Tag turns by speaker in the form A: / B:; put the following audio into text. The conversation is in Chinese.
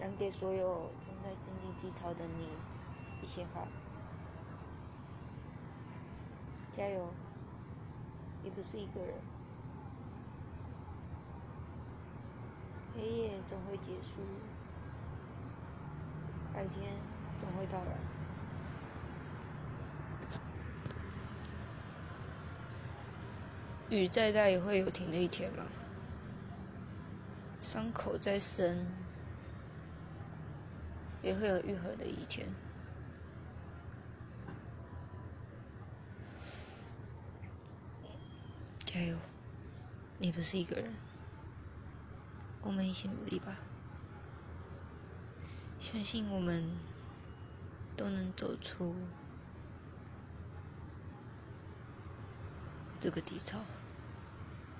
A: 讲给所有正在经历低潮的你一些话。加油，你不是一个人。黑夜总会结束，白天总会到来。雨再大也会有停的一天嘛。伤口再深，也会有愈合的一天。加油，你不是一个人，我们一起努力吧。相信我们都能走出这个低潮。